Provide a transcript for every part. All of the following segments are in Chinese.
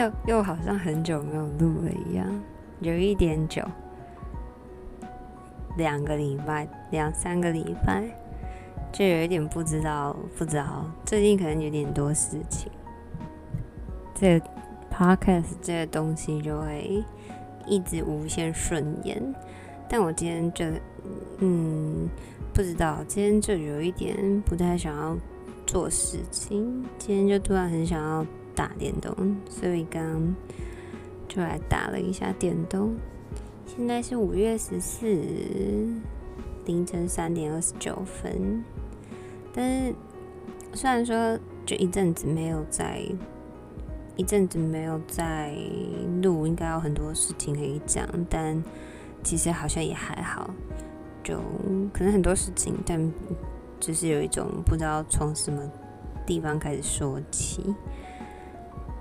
又又好像很久没有录了一样，有一点久，两个礼拜，两三个礼拜，就有一点不知道，不知道，最近可能有点多事情，这 podcast 这个东西就会一直无限顺延，但我今天就，嗯，不知道，今天就有一点不太想要做事情，今天就突然很想要。打电动，所以刚就来打了一下电动。现在是五月十四凌晨三点二十九分。但是虽然说就一阵子没有在，一阵子没有在录，应该有很多事情可以讲，但其实好像也还好。就可能很多事情，但就是有一种不知道从什么地方开始说起。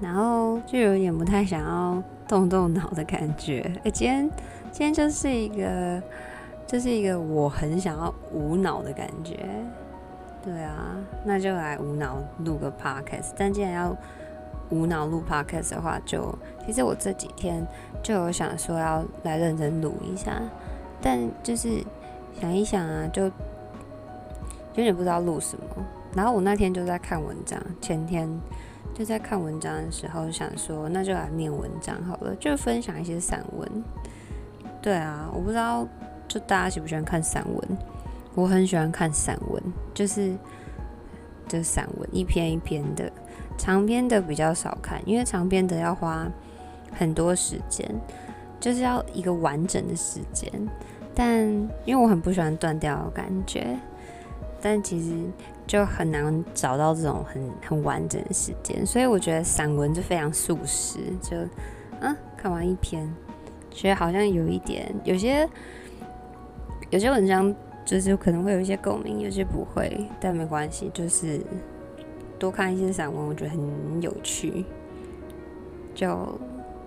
然后就有点不太想要动动脑的感觉。哎，今天今天就是一个，就是一个我很想要无脑的感觉。对啊，那就来无脑录个 podcast。但既然要无脑录 podcast 的话，就其实我这几天就有想说要来认真录一下，但就是想一想啊，就有点不知道录什么。然后我那天就在看文章，前天。就在看文章的时候，想说那就来念文章好了，就分享一些散文。对啊，我不知道，就大家喜不喜欢看散文？我很喜欢看散文，就是就是散文一篇一篇的，长篇的比较少看，因为长篇的要花很多时间，就是要一个完整的时间。但因为我很不喜欢断掉的感觉，但其实。就很难找到这种很很完整的时间，所以我觉得散文就非常速食，就嗯看完一篇，觉得好像有一点，有些有些文章就是可能会有一些共鸣，有些不会，但没关系，就是多看一些散文，我觉得很有趣。就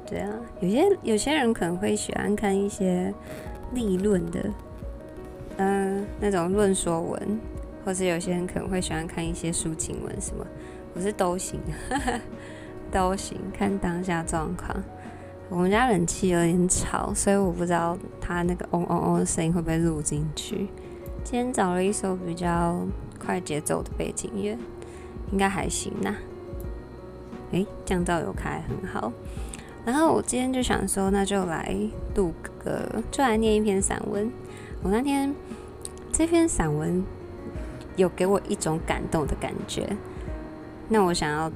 对啊，有些有些人可能会喜欢看一些立论的，嗯、那种论说文。或是有些人可能会喜欢看一些抒情文什么，我是都行，呵呵，都行，看当下状况。我们家冷气有点吵，所以我不知道它那个嗡嗡嗡的声音会不会录进去。今天找了一首比较快节奏的背景乐，应该还行呐。诶，降噪有开很好。然后我今天就想说，那就来录个，就来念一篇散文。我那天这篇散文。有给我一种感动的感觉，那我想要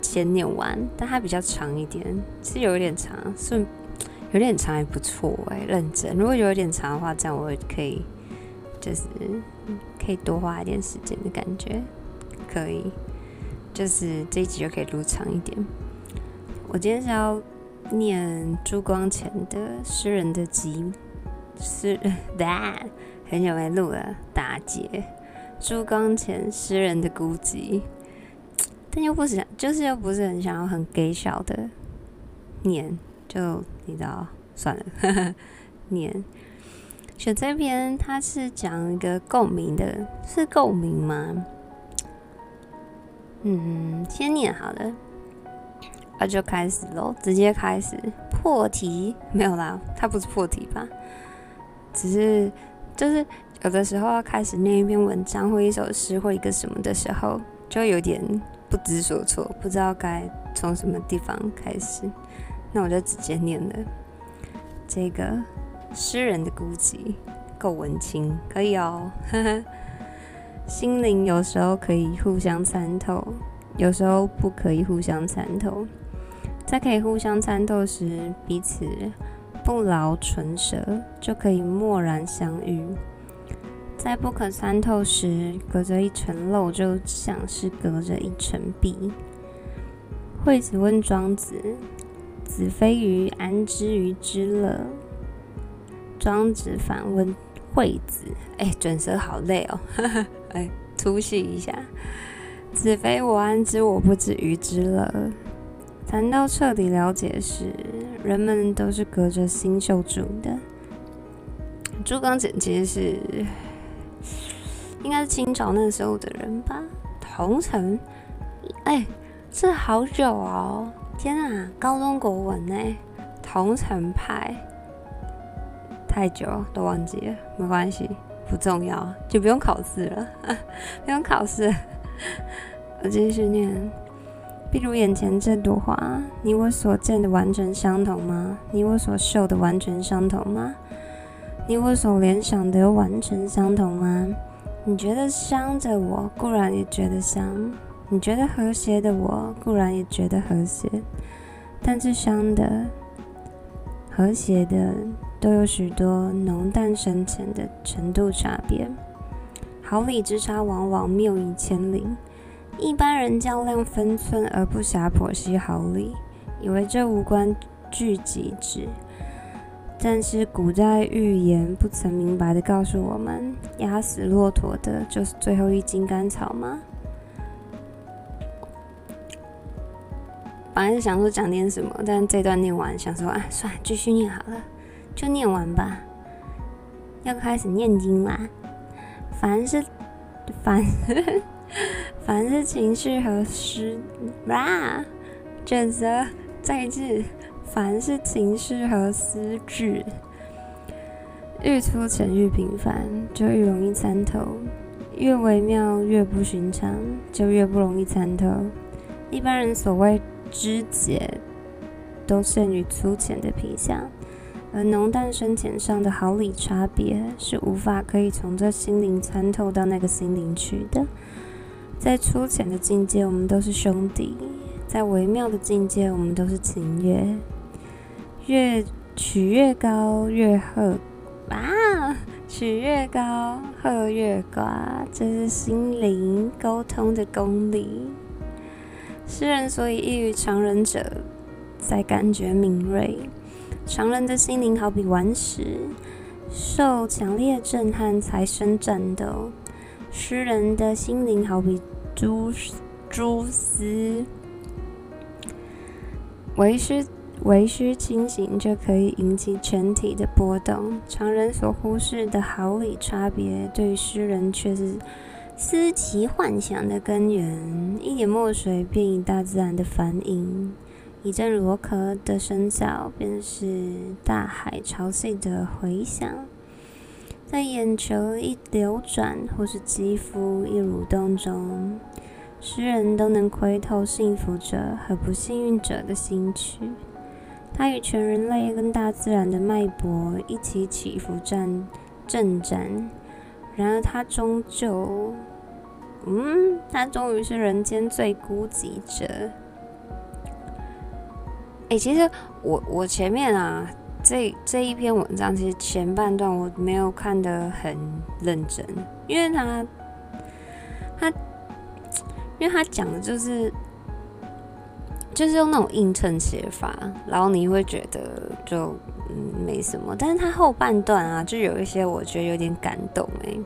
先念完，但它比较长一点，是有点长，是有点长也不错哎，认真。如果有一点长的话，这样我可以，就是可以多花一点时间的感觉，可以，就是这一集就可以录长一点。我今天是要念朱光潜的《诗人的集》，是的，很久没录了，打结。朱光潜诗人的孤寂，但又不想，就是又不是很想要很给小的念，就你知道，算了，呵呵，念。选这篇，它是讲一个共鸣的，是共鸣吗？嗯，先念好了，那就开始喽，直接开始破题，没有啦，它不是破题吧？只是就是。有的时候要开始念一篇文章或一首诗或一个什么的时候，就有点不知所措，不知道该从什么地方开始。那我就直接念了这个诗人的孤寂，够文青，可以哦。心灵有时候可以互相参透，有时候不可以互相参透。在可以互相参透时，彼此不劳唇舌，就可以默然相遇。在不可参透时，隔着一层肉，就像是隔着一层壁。惠子问庄子：“子非鱼，安知鱼之乐？”庄子反问惠子：“哎，卷舌好累哦，呵呵，哎，粗细一下。子非我，安知我不知鱼之乐？”谈到彻底了解时，人们都是隔着星宿住的。朱光潜其实是。应该是清朝那个时候的人吧，桐城，哎，这好久哦，天啊，高中国文呢？桐城派，太久都忘记了，没关系，不重要，就不用考试了，不用考试。我继续念，比如眼前这朵花，你我所见的完全相同吗？你我所嗅的完全相同吗？你我所联想的完全相同吗？你觉得香的我固然也觉得香，你觉得和谐的我固然也觉得和谐，但是香的、和谐的都有许多浓淡深浅的程度差别，毫厘之差往往谬以千里。一般人较量分寸而不暇剖析毫厘，以为这无关聚集之。但是古代寓言不曾明白的告诉我们，压死骆驼的就是最后一根甘草吗？本来是想说讲点什么，但这段念完，想说啊，算了，继续念好了，就念完吧。要开始念经啦。凡是凡 凡是情绪和失啦，卷舌再字。凡是情绪和诗句，愈粗浅愈平凡，就愈容易参透；越微妙越不寻常，就越不容易参透。一般人所谓知解，都限于粗浅的皮相，而浓淡深浅上的毫厘差别，是无法可以从这心灵参透到那个心灵去的。在粗浅的境界，我们都是兄弟；在微妙的境界，我们都是情侣。越取越高，越喝啊！取越高，喝越寡，这是心灵沟通的功力。诗人所以异于常人者，在感觉敏锐。常人的心灵好比顽石，受强烈震撼才生战斗；诗人的心灵好比蛛蛛丝，为师。微须轻省就可以引起全体的波动，常人所忽视的毫厘差别，对于诗人却是思奇幻想的根源。一点墨水便以大自然的反应，一阵螺壳的声效便是大海潮汐的回响。在眼球一流转，或是肌肤一蠕动中，诗人都能窥透幸福者和不幸运者的心曲。他与全人类跟大自然的脉搏一起起伏战震颤，然而他终究，嗯，他终于是人间最孤寂者。哎、其实我我前面啊，这这一篇文章其实前半段我没有看得很认真，因为他他因为他讲的就是。就是用那种映衬写法，然后你会觉得就嗯没什么，但是他后半段啊，就有一些我觉得有点感动哎、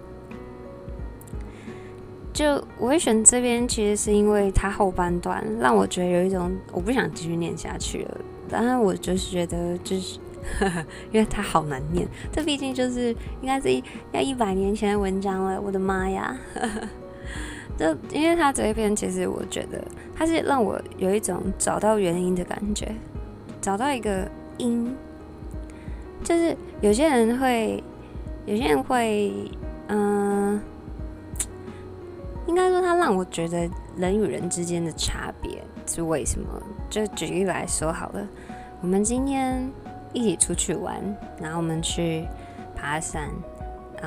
就我会选这边，其实是因为他后半段让我觉得有一种我不想继续念下去了。当然，我就是觉得就是，因为他好难念，这毕竟就是应该是一要一百年前的文章了。我的妈呀！这因为他这一篇，其实我觉得他是让我有一种找到原因的感觉，找到一个因，就是有些人会，有些人会，嗯、应该说他让我觉得人与人之间的差别是为什么？就举例来说好了，我们今天一起出去玩，然后我们去爬山。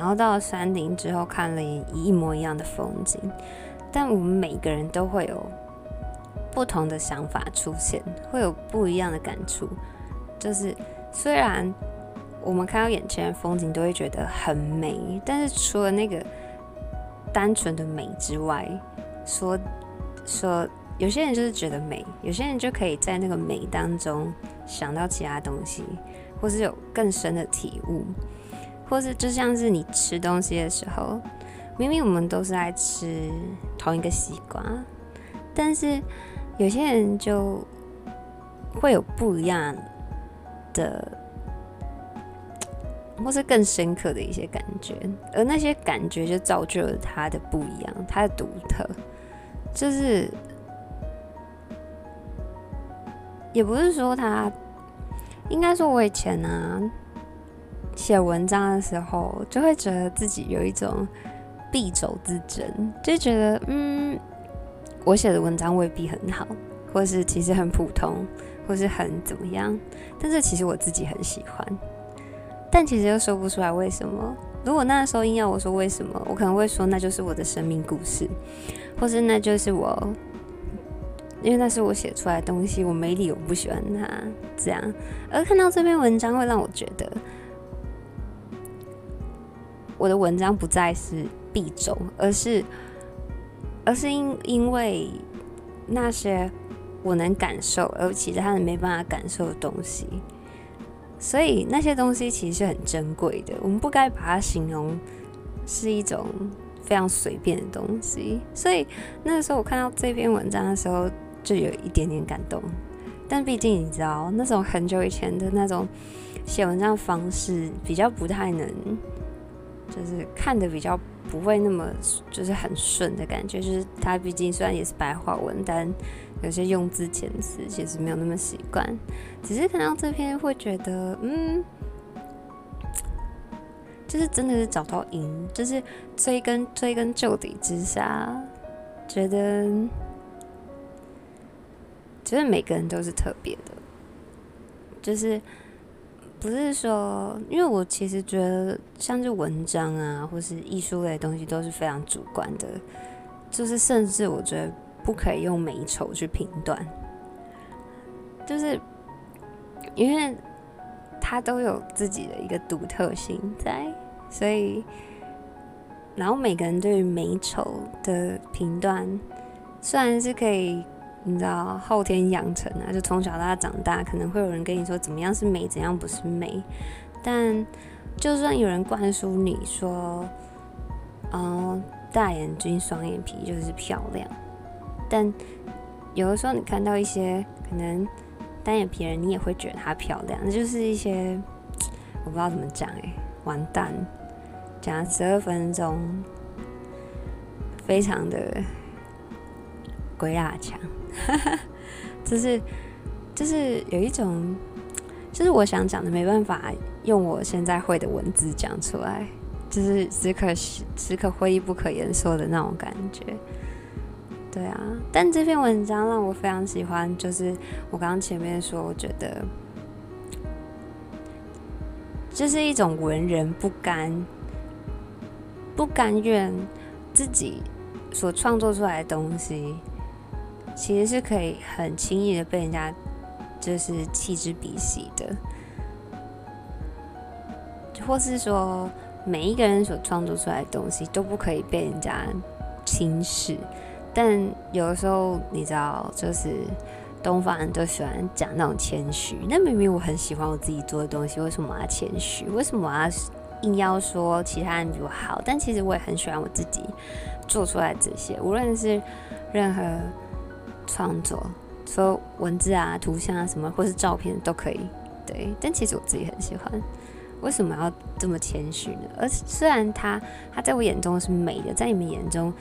然后到了山顶之后，看了一模一样的风景，但我们每个人都会有不同的想法出现，会有不一样的感触。就是虽然我们看到眼前的风景都会觉得很美，但是除了那个单纯的美之外，说说有些人就是觉得美，有些人就可以在那个美当中想到其他东西，或是有更深的体悟。或是就像是你吃东西的时候，明明我们都是爱吃同一个西瓜，但是有些人就会有不一样的，或是更深刻的一些感觉，而那些感觉就造就了它的不一样，它的独特，就是也不是说他，应该说我以前呢、写文章的时候，就会觉得自己有一种敝帚自珍，就觉得嗯，我写的文章未必很好，或是其实很普通，或是很怎么样，但是其实我自己很喜欢，但其实又说不出来为什么。如果那时候硬要我说为什么，我可能会说那就是我的生命故事，或是那就是我，因为那是我写出来的东西，我没理由不喜欢它这样。而看到这篇文章，会让我觉得我的文章不再是必走，而是而是因因为那些我能感受，而其他人没办法感受的东西。所以那些东西其实是很珍贵的，我们不该把它形容是一种非常随便的东西。所以那个时候我看到这篇文章的时候，就有一点点感动。但毕竟你知道，那种很久以前的那种写文章方式，比较不太能，就是看的比较不会那么就是很顺的感觉。就是它毕竟虽然也是白话文，但有些用字遣词其实没有那么习惯，只是看到这篇会觉得，嗯，就是真的是找到赢，就是追根追根究底之下，觉得，觉得每个人都是特别的，就是不是说，因为我其实觉得像是文章啊，或是艺术类的东西都是非常主观的，就是甚至我觉得。不可以用美丑去评断，就是因为它都有自己的一个独特性在，所以，然后每个人对于美丑的评断，虽然是可以，你知道后天养成啊，就从小到大长大，可能会有人跟你说怎么样是美，怎样不是美，但就算有人灌输你说，哦，大眼睛、双眼皮就是漂亮。但有的时候，你看到一些可能单眼皮人，你也会觉得她漂亮。那就是一些我不知道怎么讲哎，完蛋，讲十二分钟，非常的鬼打墙，哈 哈就是就是有一种，就是我想讲的没办法用我现在会的文字讲出来，就是只可只可会意不可言说的那种感觉。对啊，但这篇文章让我非常喜欢，就是我刚刚前面说，我觉得这是一种文人不甘、不甘愿自己所创作出来的东西，其实是可以很轻易的被人家就是弃之鼻息的，或是说每一个人所创作出来的东西都不可以被人家轻视。但有的时候，你知道，就是东方人都喜欢讲那种谦虚。那明明我很喜欢我自己做的东西，为什么我要谦虚？为什么我要硬要说其他人比我好？但其实我也很喜欢我自己做出来这些，无论是任何创作，说文字啊、图像啊什么，或是照片都可以。对，但其实我自己很喜欢。为什么要这么谦虚呢？而虽然他他在我眼中是美的，在你们眼中。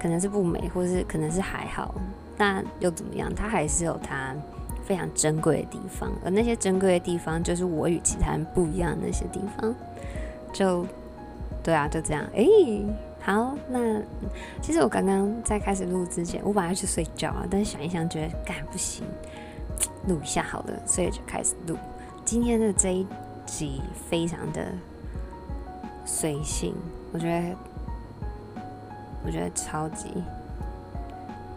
可能是不美，或是可能是还好，那又怎么样？它还是有它非常珍贵的地方，而那些珍贵的地方，就是我与其他人不一样那些地方。就对啊，就这样。哎、欸，好，那其实我刚刚在开始录之前，我本来要去睡觉啊，但是想一想，觉得干不行，录一下好了，所以就开始录。今天的这一集非常的随性，我觉得。我觉得超级、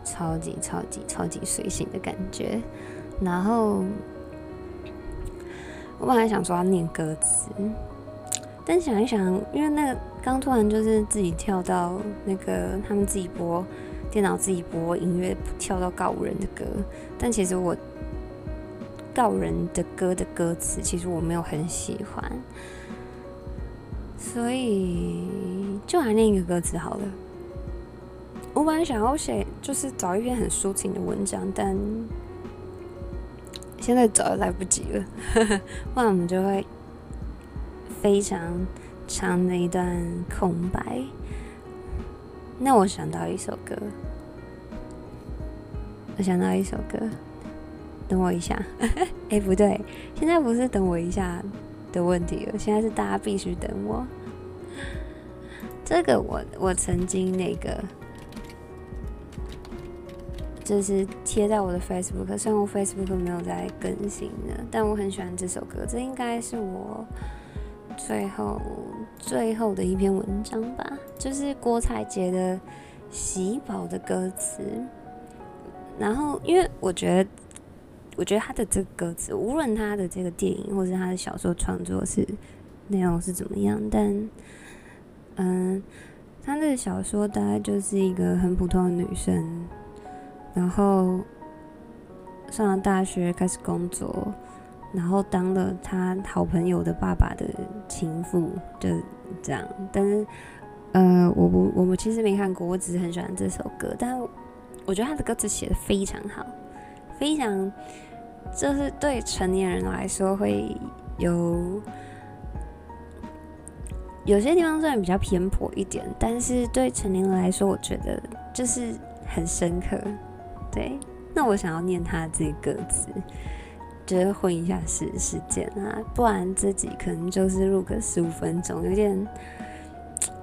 超级、超级、超级随性的感觉。然后我本来想说要念歌词，但想一想，因为那个刚突然就是自己跳到那个他们自己播电脑自己播音乐，跳到告五人的歌。但其实我告人的歌的歌词，其实我没有很喜欢，所以就还念一个歌词好了。我本来想要写，就是找一篇很抒情的文章，但现在找也来不及了，不然我们就会非常长的一段空白。那我想到一首歌，我想到一首歌，等我一下。哎、不对，现在不是等我一下的问题了，现在是大家必须等我。这个我我曾经那个。就是贴在我的 Facebook，虽然我 Facebook 没有在更新的，但我很喜欢这首歌。这应该是我最后最后的一篇文章吧，就是郭采洁的《喜宝》的歌词。然后，因为我觉得，我觉得他的这个歌词，无论他的这个电影或是他的小说创作是内容是怎么样，但嗯，他的小说大概就是一个很普通的女生。然后上了大学，开始工作，然后当了他好朋友的爸爸的情妇，就这样。但是，呃，我不，我们其实没看过，我只是很喜欢这首歌。但我觉得他的歌词写得非常好，非常，就是对成年人来说会有有些地方虽然比较偏颇一点，但是对成年人来说，我觉得就是很深刻。对，那我想要念他的这个歌词，就是混一下时时间啊，不然自己可能就是录个十五分钟，有点，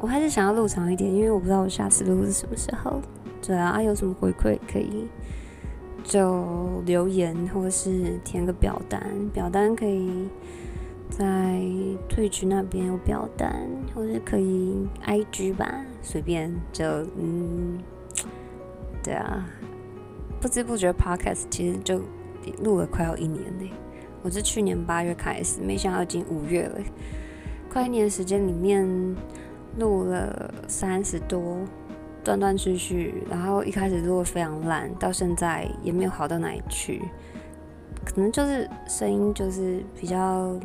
我还是想要录长一点，因为我不知道我下次录是什么时候。对啊，有什么回馈可以就留言，或是填个表单，表单可以在 Twitch 那边有表单，或是可以 IG 吧，随便就嗯，对啊。不知不觉，Podcast 其实就录了快要一年呢。我是去年八月开始，没想到已经五月了，快一年时间里面录了三十多，断断续续。然后一开始录的非常烂，到现在也没有好到哪里去。可能就是声音就是比较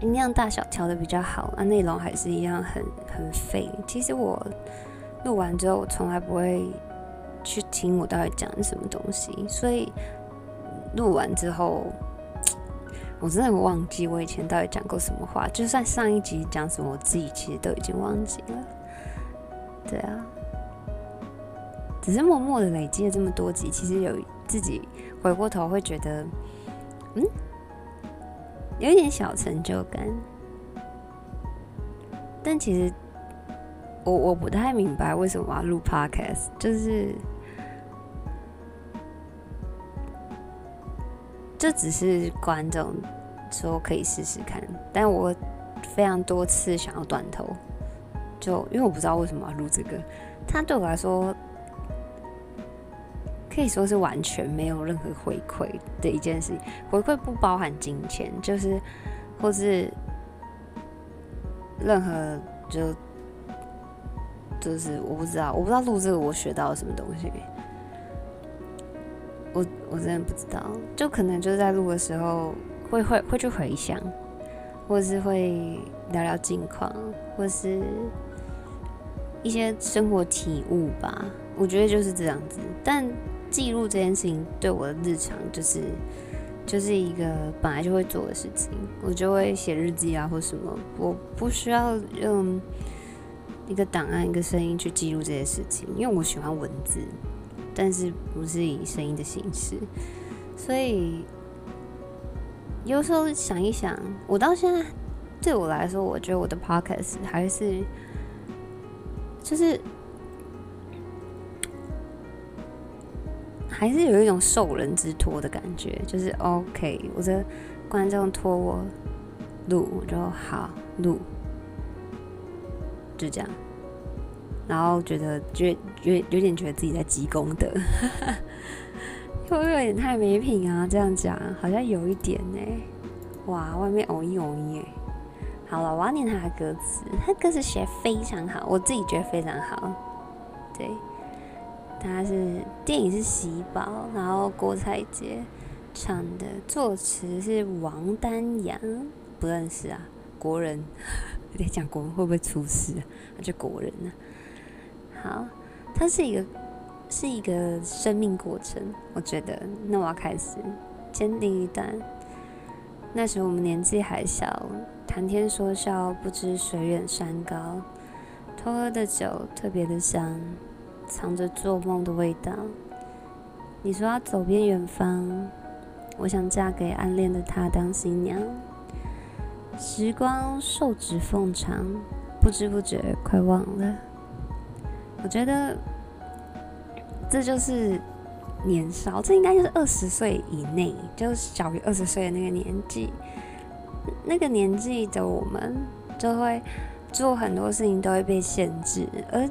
音量大小调的比较好，那内容还是一样很很废。其实我录完之后，我从来不会。去听我到底讲什么东西，所以录完之后，我真的忘记我以前到底讲过什么话。就算上一集讲什么，我自己其实都已经忘记了。对啊，只是默默的累积了这么多集，其实有自己回过头会觉得，嗯，有一点小成就感。但其实我我不太明白为什么我要录 Podcast，就是。这只是观众说可以试试看，但我非常多次想要断头，就因为我不知道为什么要录这个。它对我来说可以说是完全没有任何回馈的一件事。回馈不包含金钱，就是或是任何就就是我不知道，我不知道录这个我学到了什么东西。我真的不知道，就可能就是在录的时候会会会去回想，或是会聊聊近况，或是一些生活体悟吧。我觉得就是这样子。但记录这件事情对我的日常就是就是一个本来就会做的事情，我就会写日记啊或什么，我不需要用一个档案一个声音去记录这些事情，因为我喜欢文字。但是不是以声音的形式，所以有时候想一想，我到现在对我来说，我觉得我的 podcast 还是就是还是有一种受人之托的感觉，就是 OK，我的观众托我录，我就好录，就这样。然后觉得，觉有有点觉得自己在积功德，会不会有点太没品啊？这样讲好像有一点呢。哇，外面偶一偶一耶。好了，我要念他的歌词，他歌词写非常好，我自己觉得非常好。对，他是电影是《喜宝》，然后郭采洁唱的，作词是王丹阳，不认识啊，国人。有点讲国人会不会出事啊？那就国人呢、啊。好，它是一个是一个生命过程，我觉得。那我要开始坚定一段。那时我们年纪还小，谈天说笑，不知水远山高。偷喝的酒特别的香，藏着做梦的味道。你说要走遍远方，我想嫁给暗恋的他当新娘。时光寿指缝长，不知不觉快忘了。我觉得这就是年少，这应该就是二十岁以内，就是小于二十岁的那个年纪。那个年纪的我们，就会做很多事情都会被限制，而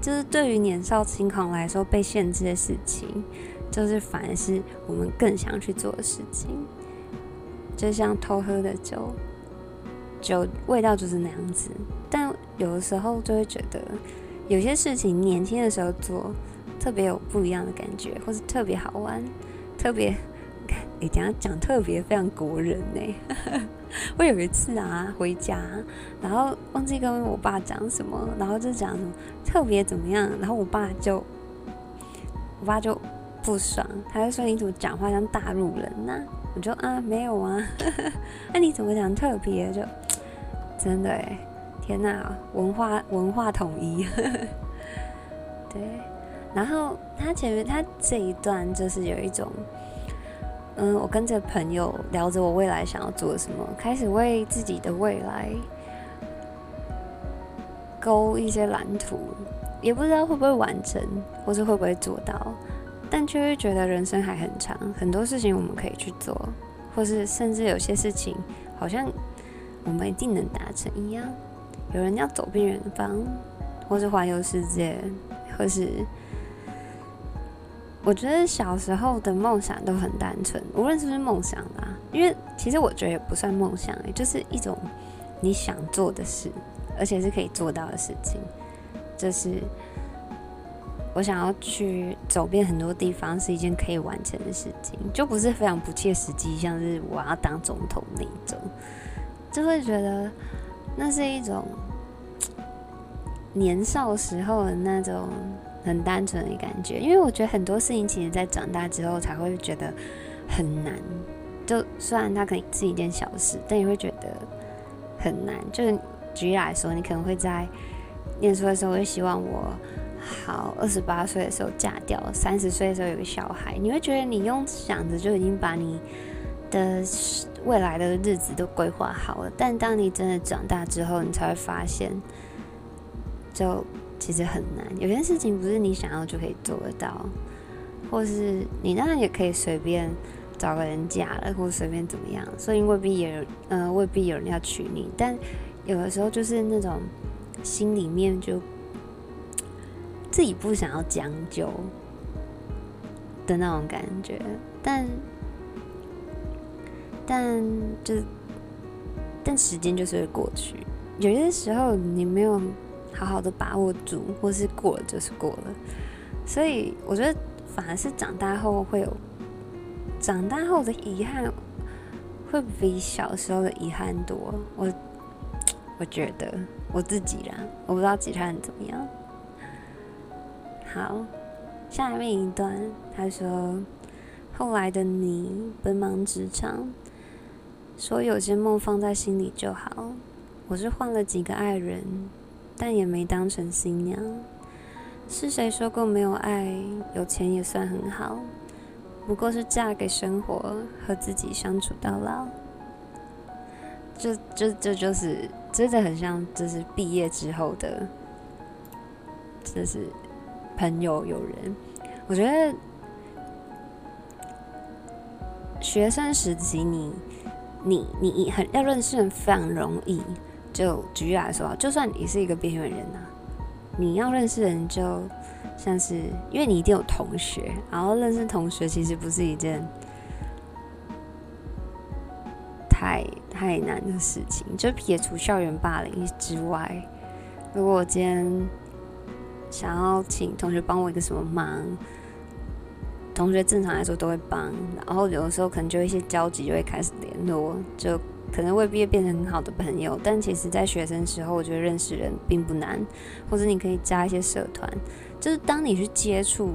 就是对于年少轻狂来说，被限制的事情，就是反而是我们更想去做的事情。就像偷喝的酒，酒味道就是那样子，但有的时候就会觉得，有些事情年轻的时候做，特别有不一样的感觉，或是特别好玩，特别。你、欸、等下讲特别非常国人呢。我有一次啊回家，然后忘记跟我爸讲什么，然后就讲什么特别怎么样，然后我爸就我爸就不爽，他就说你怎么讲话像大陆人呐、啊？我就啊没有啊，那、你怎么讲特别就 真的哎，天哪，文化文化统一，对，然后他前面他这一段就是有一种。嗯，我跟着朋友聊着我未来想要做什么，开始为自己的未来勾一些蓝图，也不知道会不会完成，或是会不会做到，但却会觉得人生还很长，很多事情我们可以去做，或是甚至有些事情好像我们一定能达成一样。有人要走遍远方，或是环游世界，或是。我觉得小时候的梦想都很单纯，无论是不是梦想啦，因为其实我觉得也不算梦想，就是一种你想做的事，而且是可以做到的事情。就是我想要去走遍很多地方，是一件可以完成的事情，就不是非常不切实际，像是我要当总统那种，就会觉得那是一种年少时候的那种。很单纯的感觉，因为我觉得很多事情其实，在长大之后才会觉得很难。就虽然它可能是一件小事，但你会觉得很难。就是举例来说，你可能会在念书的时候，会希望我好二十八岁的时候嫁掉，三十岁的时候有个小孩。你会觉得你用想着就已经把你的未来的日子都规划好了，但当你真的长大之后，你才会发现，就。其实很难，有些事情不是你想要就可以做得到，或是你当然也可以随便找个人嫁了，或随便怎么样，所以未必也有，呃，未必有人要娶你。但有的时候就是那种心里面就自己不想要将就的那种感觉，但但就但时间就是会过去，有些时候你没有。好好的把握住，或是过了就是过了。所以我觉得，反而是长大后会有长大后的遗憾，会比小时候的遗憾多。我我觉得我自己啦，我不知道其他人怎么样。好，下面一段，他说：“后来的你奔忙职场，说有些梦放在心里就好。我是换了几个爱人。”但也没当成新娘。是谁说过没有爱，有钱也算很好？不过是嫁给生活，和自己相处到老。这、这、这就是真的很像，就是毕业之后的，就是朋友友人。我觉得学生时期你，你你你很要认识人非常容易。就举例来说，就算你是一个边缘人呐、啊，你要认识人，就像是因为你一定有同学，然后认识同学其实不是一件太太难的事情。就撇除校园霸凌之外，如果我今天想要请同学帮我一个什么忙，同学正常来说都会帮，然后有的时候可能就一些交集，就会开始联络，就。可能未必会变成很好的朋友，但其实，在学生时候，我觉得认识人并不难，或者你可以加一些社团。就是当你去接触，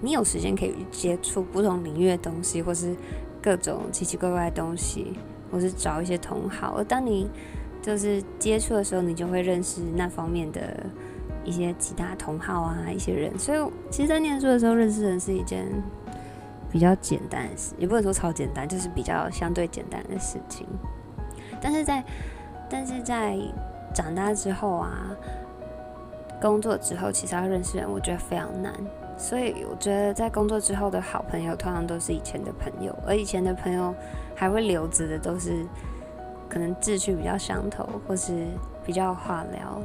你有时间可以去接触不同领域的东西，或是各种奇奇怪怪的东西，或是找一些同好。而当你就是接触的时候，你就会认识那方面的一些其他同好啊，一些人。所以其实，在念书的时候认识人是一件比较简单的事，也不能说超简单，就是比较相对简单的事情。但是在但是在长大之后啊，工作之后，其实要认识人，我觉得非常难。所以我觉得，在工作之后的好朋友，通常都是以前的朋友，而以前的朋友还会留着的，都是可能志趣比较相投，或是比较话聊。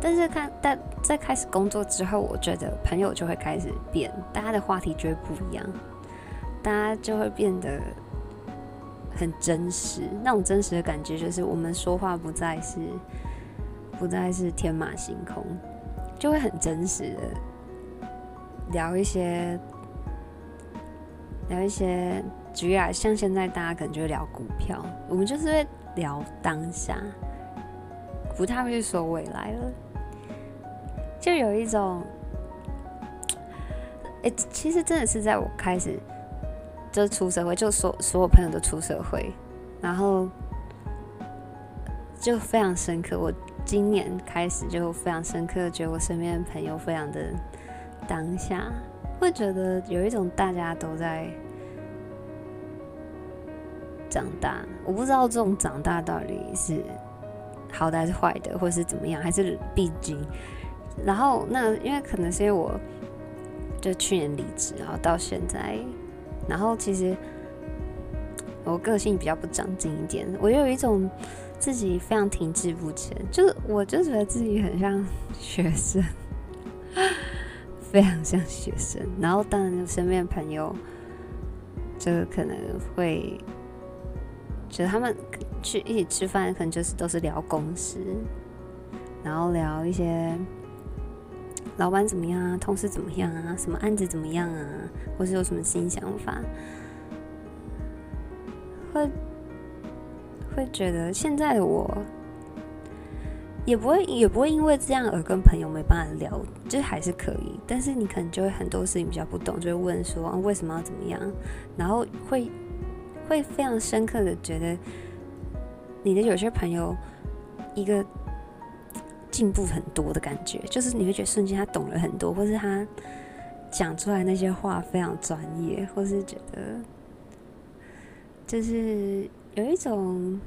但是看，但在开始工作之后，我觉得朋友就会开始变，大家的话题就会不一样，大家就会变得很真实。那种真实的感觉，就是我们说话不再是不再是天马行空，就会很真实的。聊一些，聊一些，主要像现在大家可能就聊股票，我们就是会聊当下，不太会去说未来了，就有一种，哎、欸，其实真的是在我开始就出社会，就所所有朋友都出社会，然后就非常深刻。我今年开始就非常深刻，觉得我身边的朋友非常的。当下会觉得有一种大家都在长大，我不知道这种长大到底是好的还是坏的，或是怎么样，还是必经。然后那因为可能是因为我就去年离职，然后到现在，然后其实我个性比较不长进一点，我有一种自己非常停滞不前，就是我就觉得自己很像 学生。非常像学生，然后当然身边朋友就可能会觉得他们去一起吃饭，可能就是都是聊公司，然后聊一些老板怎么样啊，同事怎么样啊，什么案子怎么样啊，或是有什么新想法，会会觉得现在的我。也不会，也不会因为这样而跟朋友没办法聊，就还是可以。但是你可能就会很多事情比较不懂，就会问说，为什么要怎么样，然后会会非常深刻的觉得你的有些朋友一个进步很多的感觉，就是你会觉得瞬间他懂了很多，或是他讲出来那些话非常专业，或是觉得就是有一种。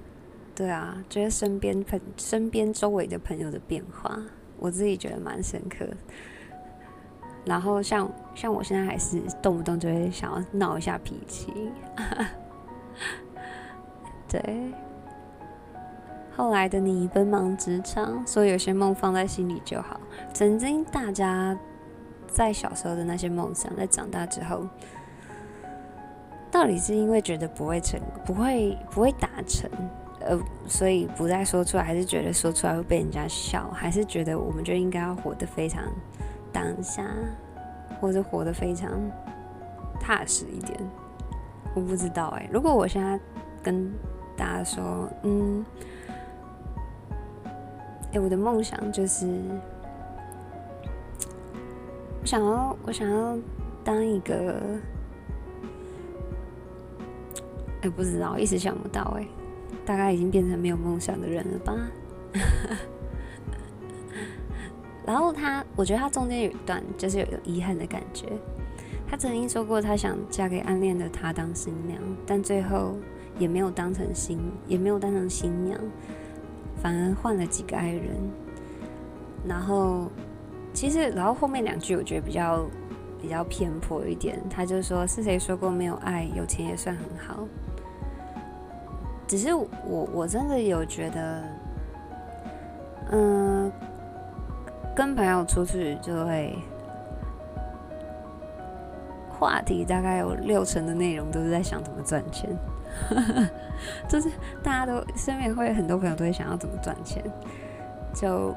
对啊，觉得身边朋、身边周围的朋友的变化，我自己觉得蛮深刻。然后像像我现在还是动不动就会想要闹一下脾气。对，后来的你奔忙职场，所以有些梦放在心里就好。曾经大家在小时候的那些梦想，在长大之后，到底是因为觉得不会成、不会不会达成？呃，所以不再说出来，还是觉得说出来会被人家笑，还是觉得我们就应该要活得非常当下，或者活得非常踏实一点。我不知道哎、如果我现在跟大家说，嗯，哎、我的梦想就是，我想要，我想要当一个，哎、不知道，一时想不到哎、大概已经变成没有梦想的人了吧？然后他，我觉得他中间有一段就是有遗憾的感觉。他曾经说过，他想嫁给暗恋的他当新娘，但最后也没有当成新，也没有当成新娘，反而换了几个爱人。然后，其实，然后后面两句我觉得比较比较偏颇一点。他就说：“是谁说过没有爱，有钱也算很好？”只是我我真的有觉得，嗯，跟朋友出去就会话题大概有六成的内容都是在想怎么赚钱，就是大家都身边会很多朋友都会想要怎么赚钱，就。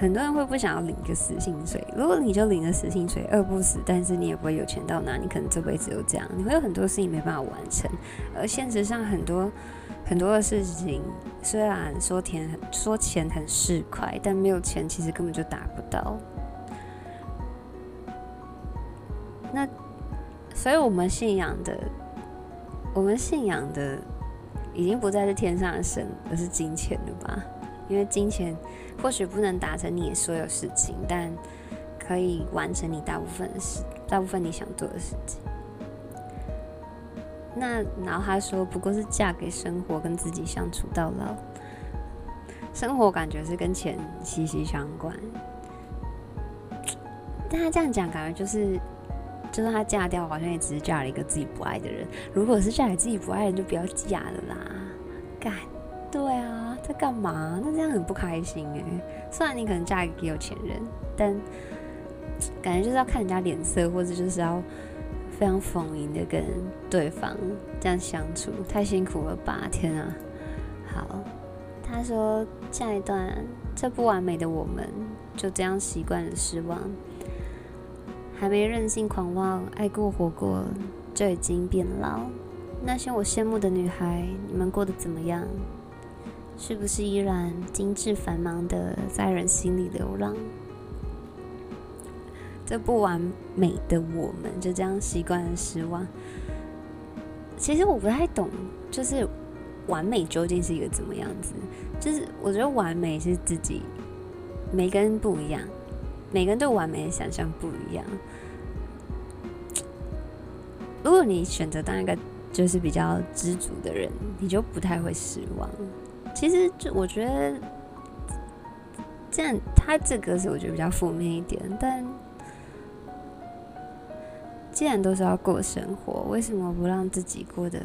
很多人会不想要领一个死薪水，如果你就领了死薪水，饿不死，但是你也不会有钱到哪，你可能这辈子都这样，你会有很多事情没办法完成。而现实上很多很多的事情，虽然说钱说钱很市侩，但没有钱其实根本就达不到。那所以我们信仰的，我们信仰的已经不再是天上的神，而是金钱了吧？因为金钱或许不能达成你所有事情，但可以完成你大部分的事，大部分你想做的事情。那然后他说，不过是嫁给生活，跟自己相处到老。生活感觉是跟钱息息相关，但他这样讲，感觉就是，就算他嫁掉，好像也只是嫁了一个自己不爱的人。如果是嫁给自己不爱的人，就不要嫁了啦。干，对啊，在干嘛？那这样很不开心哎。虽然你可能嫁给有钱人，但感觉就是要看人家脸色，或者就是要非常逢迎的跟对方这样相处，太辛苦了吧？天啊，好。他说：“下一段，这不完美的我们，就这样习惯了失望，还没任性狂妄，爱过活过，就已经变老。那些我羡慕的女孩，你们过得怎么样？是不是依然精致繁忙的在人心里流浪？这不完美的我们，就这样习惯了失望。其实我不太懂，就是。”完美究竟是一个怎么样子？就是我觉得完美是自己每个人不一样，每个人对完美的想象不一样。如果你选择当一个就是比较知足的人，你就不太会失望。其实就我觉得这样，他这个是我觉得比较负面一点。但既然都是要过生活，为什么不让自己过得？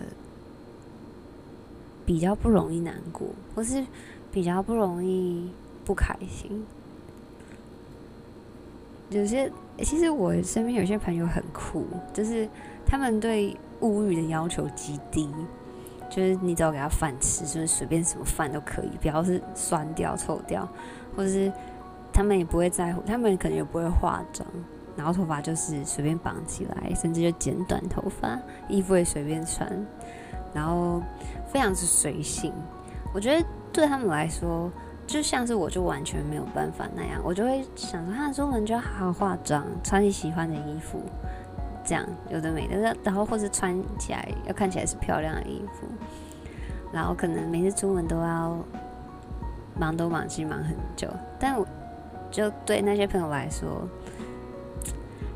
比较不容易难过，或是比较不容易不开心。有些其实我身边有些朋友很酷，就是他们对物欲的要求极低，就是你只要给他饭吃，就是随便什么饭都可以，不要是酸掉、臭掉，或者是他们也不会在乎，他们可能也不会化妆，然后头发就是随便绑起来，甚至就剪短头发，衣服也随便穿。然后非常之随性，我觉得对他们来说，就像是我就完全没有办法那样，我就会想说，他出门就要好好化妆，穿你喜欢的衣服，这样有的没的，然后或是穿起来要看起来是漂亮的衣服，然后可能每次出门都要忙东忙西忙很久，但我就对那些朋友来说，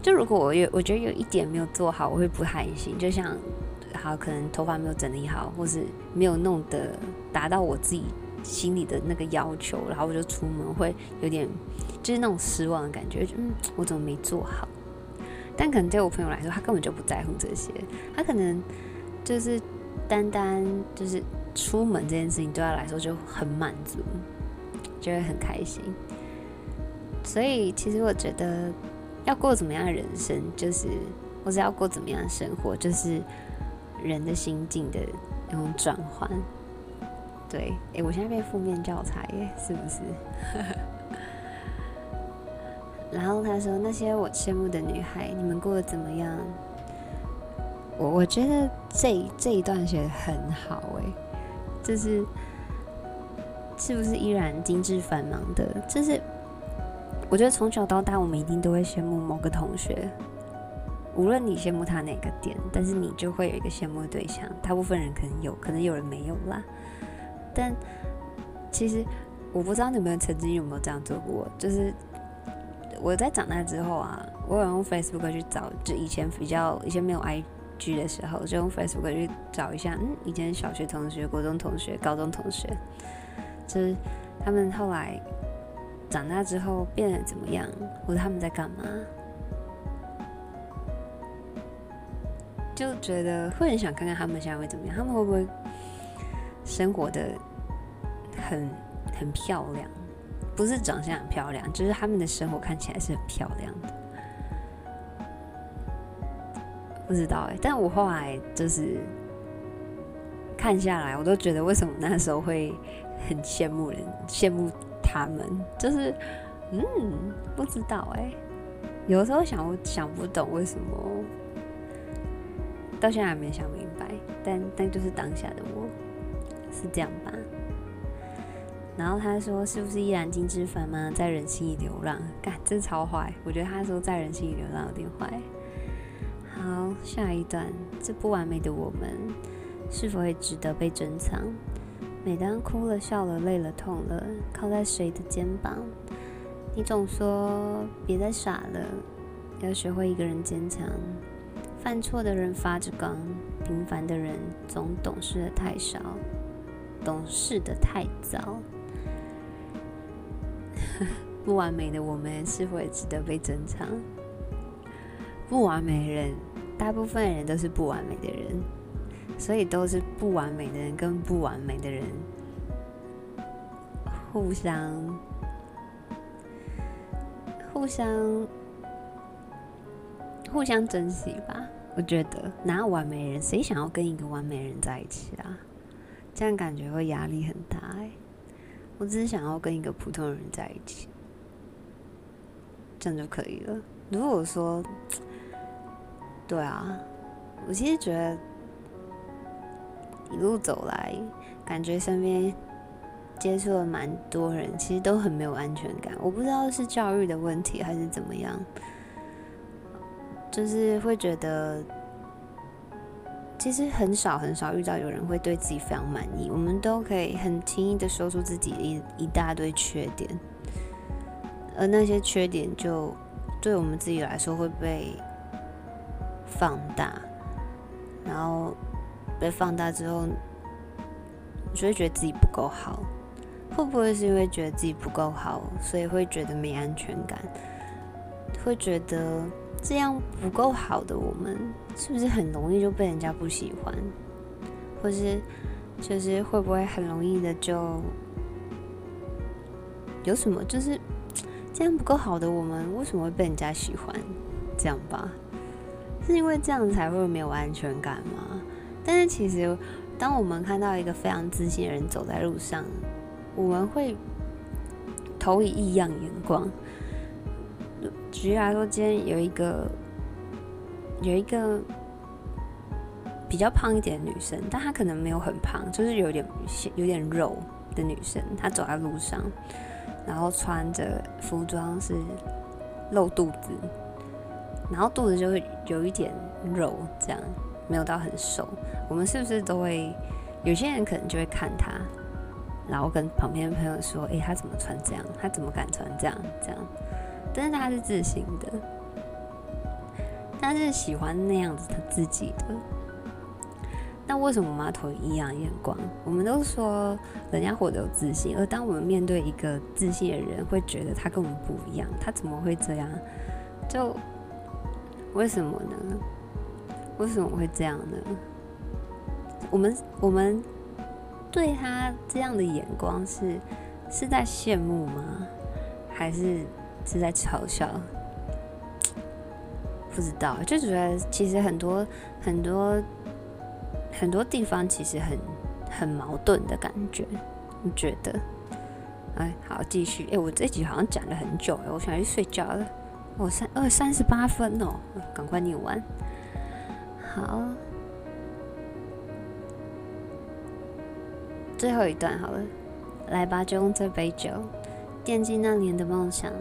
就如果我有我觉得有一点没有做好，我会不开心，就像。好，可能头发没有整理好，或是没有弄得达到我自己心里的那个要求，然后我就出门会有点就是那种失望的感觉，嗯，我怎么没做好？但可能对我朋友来说，他根本就不在乎这些，他可能就是单单就是出门这件事情对他来说就很满足，就会很开心。所以其实我觉得要过怎么样的人生，就是或是要过怎么样的生活，就是。人的心境的那种转换，对，哎、我现在变负面教材耶，是不是？然后他说：“那些我羡慕的女孩，你们过得怎么样？”我我觉得这这一段写得很好，哎，就是是不是依然精致繁忙的？就是我觉得从小到大，我们一定都会羡慕某个同学。无论你羡慕他哪个点，但是你就会有一个羡慕的对象。大部分人可能有，可能有人没有啦。但其实我不知道你们曾经有没有这样做过。就是我在长大之后啊，我有用 Facebook 去找，就以前比较以前没有 IG 的时候，就用 Facebook 去找一下，嗯，以前小学同学、国中同学、高中同学，就是他们后来长大之后变得怎么样，或者他们在干嘛。就觉得会很想看看他们现在会怎么样，他们会不会生活的很很漂亮？不是长相很漂亮，就是他们的生活看起来是很漂亮的。不知道哎、但我后来就是看下来，我都觉得为什么那时候会很羡慕人，羡慕他们，就是嗯，不知道哎、有时候想想不懂为什么。到现在还没想明白，但但就是当下的我是这样吧。然后他说：“是不是依然精致繁忙，在人心里流浪？”干，这超坏！我觉得他说在人心里流浪有点坏。好，下一段，这不完美的我们是否也值得被珍藏？每当哭了、笑了、累了、痛了，靠在谁的肩膀？你总说别再傻了，要学会一个人坚强。犯错的人发着光，平凡的人总懂事的太少，懂事的太早。不完美的我们是否也值得被珍藏？不完美人，大部分人都是不完美的人，所以都是不完美的人跟不完美的人互相、互相、互相珍惜吧。我觉得哪有完美人？谁想要跟一个完美人在一起啊？这样感觉会压力很大欸。我只是想要跟一个普通人在一起，这样就可以了。如果说，对啊，我其实觉得一路走来，感觉身边接触了蛮多人，其实都很没有安全感。我不知道是教育的问题还是怎么样。就是会觉得，其实很少很少遇到有人会对自己非常满意。我们都可以很轻易的说出自己一一大堆缺点，而那些缺点就对我们自己来说会被放大，然后被放大之后，就会觉得自己不够好。会不会是因为觉得自己不够好，所以会觉得没安全感？会觉得。这样不够好的我们，是不是很容易就被人家不喜欢？或是就是会不会很容易的就有什么？就是这样不够好的我们，为什么会被人家喜欢？这样吧，是因为这样才会没有安全感吗？但是其实，当我们看到一个非常自信的人走在路上，我们会投以异样眼光。举例来说，今天有一个有一个比较胖一点的女生，但她可能没有很胖，就是有点有点肉的女生。她走在路上，然后穿着服装是露肚子，然后肚子就会有一点肉，这样没有到很瘦。我们是不是都会有些人可能就会看她，然后跟旁边的朋友说：“哎、欸，她怎么穿这样？她怎么敢穿这样？这样？”但是他是自信的，他是喜欢那样子他自己的。那为什么我们要投异样眼光？我们都说人家活得有自信，而当我们面对一个自信的人，会觉得他跟我们不一样，他怎么会这样？就为什么呢？为什么会这样呢？我们我们对他这样的眼光是是在羡慕吗？还是？是在嘲笑，不知道，就觉得其实很多很多很多地方其实很很矛盾的感觉，你觉得？哎，好，继续。哎，我这集好像讲了很久，哎，我想去睡觉了。哦，三二三十八分哦，赶快念完。好，最后一段好了，来吧，就用这杯酒，惦记那年的梦想。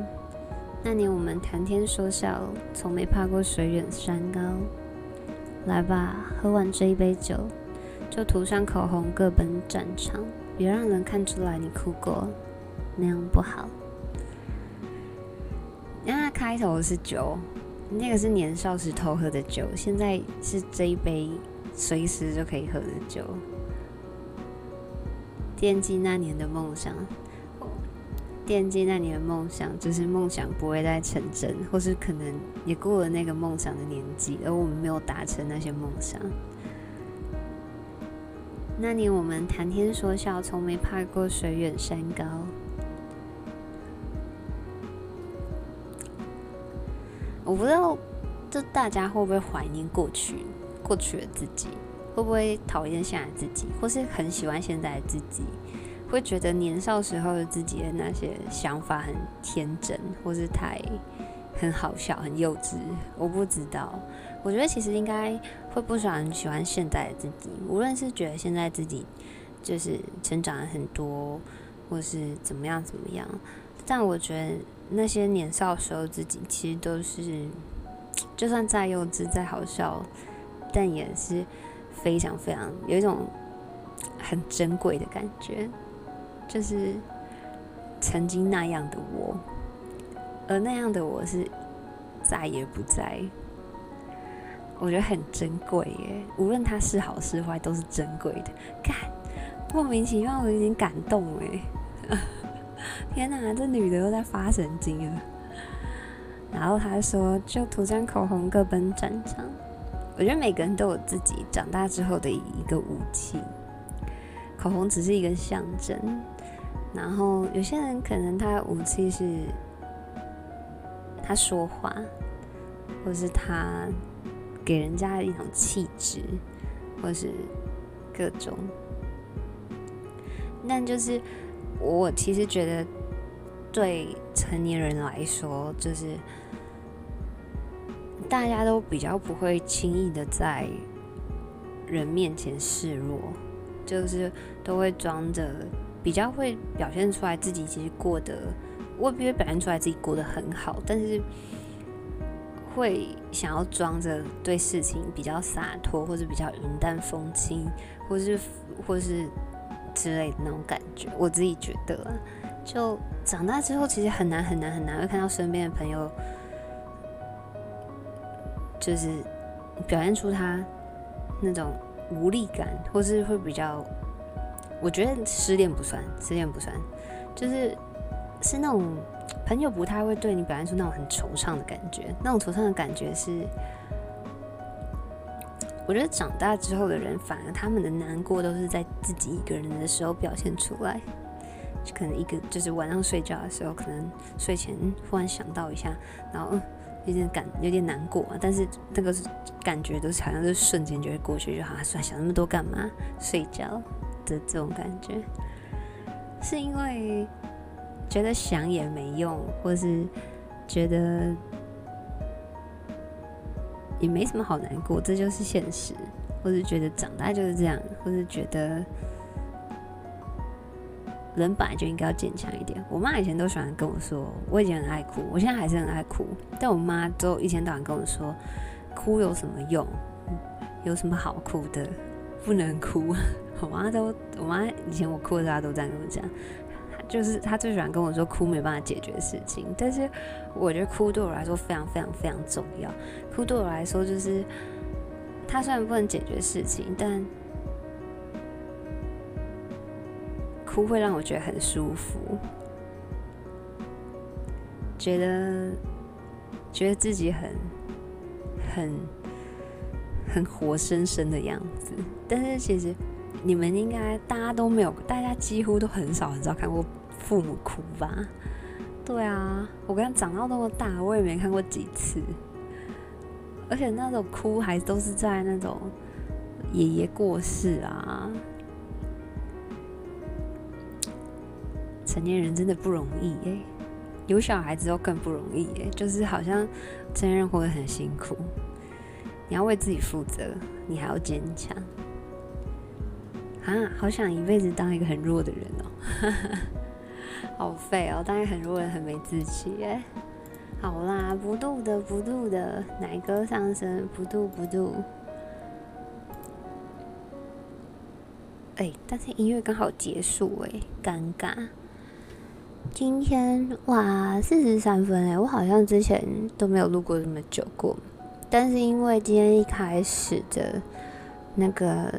那年我们谈天说笑，从没怕过水远山高。来吧，喝完这一杯酒，就涂上口红，各奔战场。别让人看出来你哭过，那样不好。那开头是酒，那个是年少时偷喝的酒，现在是这一杯随时就可以喝的酒。惦记那年的梦想。惦记那年的梦想，就是梦想不会再成真，或是可能也过了那个梦想的年纪，而我们没有达成那些梦想。那年我们谈天说笑，从没怕过水远山高。我不知道，这大家会不会怀念过去，过去的自己，会不会讨厌现在自己，或是很喜欢现在的自己？会觉得年少时候的自己的那些想法很天真，或是太很好笑、很幼稚。我不知道，我觉得其实应该会不少人喜欢现在的自己，无论是觉得现在自己就是成长了很多，或是怎么样怎么样。但我觉得那些年少时候自己其实都是，就算再幼稚、再好笑，但也是非常非常有一种。很珍贵的感觉，就是曾经那样的我，而那样的我是再也不在。我觉得很珍贵耶，无论它是好是坏，都是珍贵的。看，莫名其妙，我有点感动哎！天哪，这女的又在发神经了。然后他说：“就涂张口红，各奔战场。”我觉得每个人都有自己长大之后的一个武器，口红只是一个象征。然后有些人可能他的武器是他说话，或是他。给人家一种气质，或是各种，但就是我其实觉得，对成年人来说，就是大家都比较不会轻易的在人面前示弱，就是都会装着，比较会表现出来自己其实过得，未必会表现出来自己过得很好，但是。会想要装着对事情比较洒脱，或者比较云淡风轻，或是或是之类的那种感觉。我自己觉得，就长大之后，其实很难很难很难会看到身边的朋友，就是表现出他那种无力感，或是会比较，我觉得失恋不算，失恋不算，就是是那种。朋友不太会对你表现出那种很惆怅的感觉，那种惆怅的感觉是，我觉得长大之后的人，反而他们的难过都是在自己一个人的时候表现出来，可能一个就是晚上睡觉的时候，可能睡前忽然想到一下，然后有点感有点难过，但是那个感觉都是好像是瞬间就会过去，就好像算想那么多干嘛？睡觉这种感觉，是因为。觉得想也没用，或是觉得也没什么好难过，这就是现实；或是觉得长大就是这样，或是觉得人本来就应该要坚强一点。我妈以前都喜欢跟我说，我以前很爱哭，我现在还是很爱哭，但我妈都一天到晚跟我说，哭有什么用？有什么好哭的？不能哭。我妈都，我妈以前我哭的时候，她都这样跟我讲。就是她最喜欢跟我说哭没办法解决事情，但是我觉得哭对我来说非常非常非常重要。哭对我来说就是，她虽然不能解决事情，但哭会让我觉得很舒服，觉得觉得自己很很很活生生的样子。但是其实。你们应该大家都没有，大家几乎都很少很少看过父母哭吧？对啊，我跟他长到那么大，我也没看过几次。而且那种哭还都是在那种爷爷过世啊。成年人真的不容易耶，有小孩之后更不容易耶。就是好像成年人活得很辛苦，你要为自己负责，你还要坚强。啊，好想一辈子当一个很弱的人哦，好废哦，当一个很弱的人很没志气耶。好啦，不度的不度的，奶哥上身不度不度。哎、但是音乐刚好结束哎，尴尬。今天哇，四十三分哎，我好像之前都没有录过这么久过，但是因为今天一开始的那个。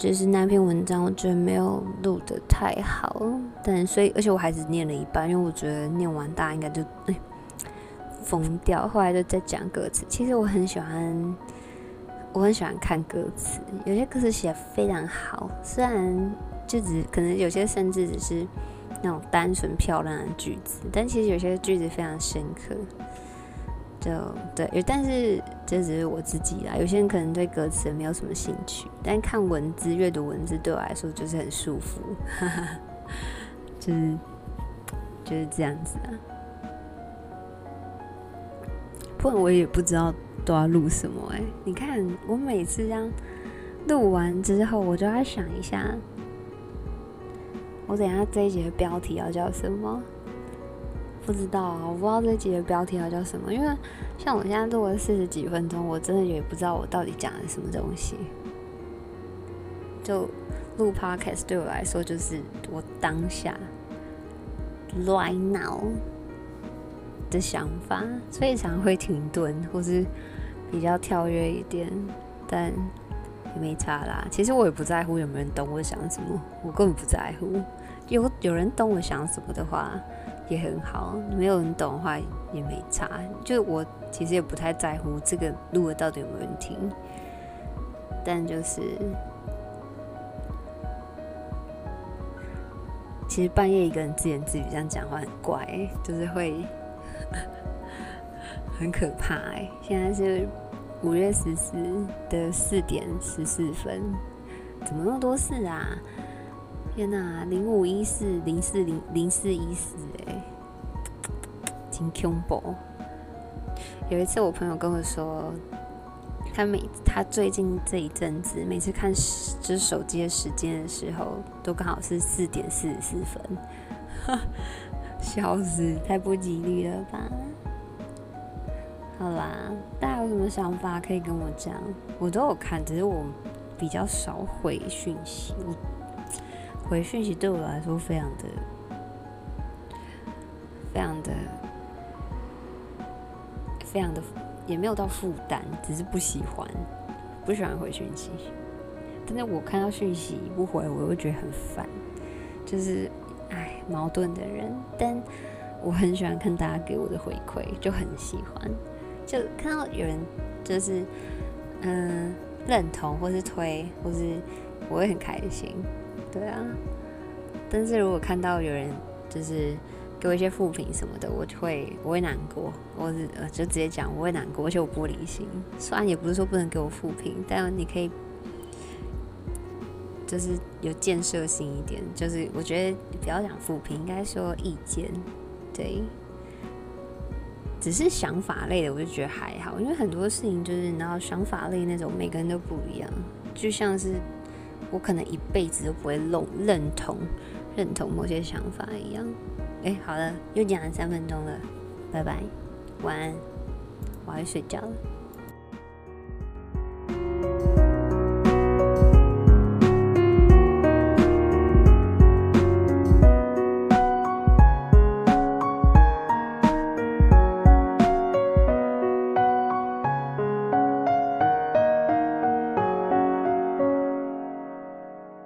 就是那篇文章，我觉得没有录得太好，但所以而且我还只念了一半，因为我觉得念完大家应该就哎疯掉。后来就在讲歌词，其实我很喜欢，我很喜欢看歌词，有些歌词写得非常好，虽然就只可能有些甚至只是那种单纯漂亮的句子，但其实有些句子非常深刻。就对，但是这只是我自己啦。有些人可能对歌词没有什么兴趣，但看文字、阅读文字对我来说就是很舒服，就是就是这样子啊。不然我也不知道都要录什么哎、你看，我每次这样录完之后，我就要想一下，我等一下这一节的标题要叫什么。不知道啊，我不知道这集的标题要叫什么，因为像我现在录了四十几分钟，我真的也不知道我到底讲了什么东西。就录 podcast 对我来说就是我当下 right now 的想法，所以常会停顿或是比较跳跃一点，但也没差啦。其实我也不在乎有没有人懂我想什么，我根本不在乎。有有人懂我想什么的话也很好，没有人懂的话也没差。就我其实也不太在乎这个录的到底有没有人听，但就是其实半夜一个人自言自语这样讲话很怪，就是会 很可怕欸。现在是五月十四的四点十四分，怎么那么多事啊？天呐，零五一四零四零零四一四，哎，挺恐怖。有一次，我朋友跟我说，他每他最近这一阵子，每次看这手机的时间的时候，都刚好是四点四十四分，笑死，太不吉利了吧？好啦，大家有什么想法可以跟我讲，我都有看，只是我比较少回讯息。回讯息对我来说非常的、非常的、非常的，也没有到负担，只是不喜欢，不喜欢回讯息。但是我看到讯息不回，我会觉得很烦，就是哎，矛盾的人。但我很喜欢看大家给我的回馈，就很喜欢，就看到有人就是嗯认同，或是推，或是我会很开心。对啊，但是如果看到有人就是给我一些负评什么的，我就会我会难过，我是呃就直接讲我会难过，而且我玻璃心。虽然也不是说不能给我负评，但你可以就是有建设性一点，就是我觉得不要讲负评，应该说意见。对，只是想法类的，我就觉得还好，因为很多事情就是然后想法类那种，每个人都不一样，就像是。我可能一辈子都不会弄认同认同某些想法一样。哎，好了，又讲了三分钟了，拜拜，晚安，我要睡觉了。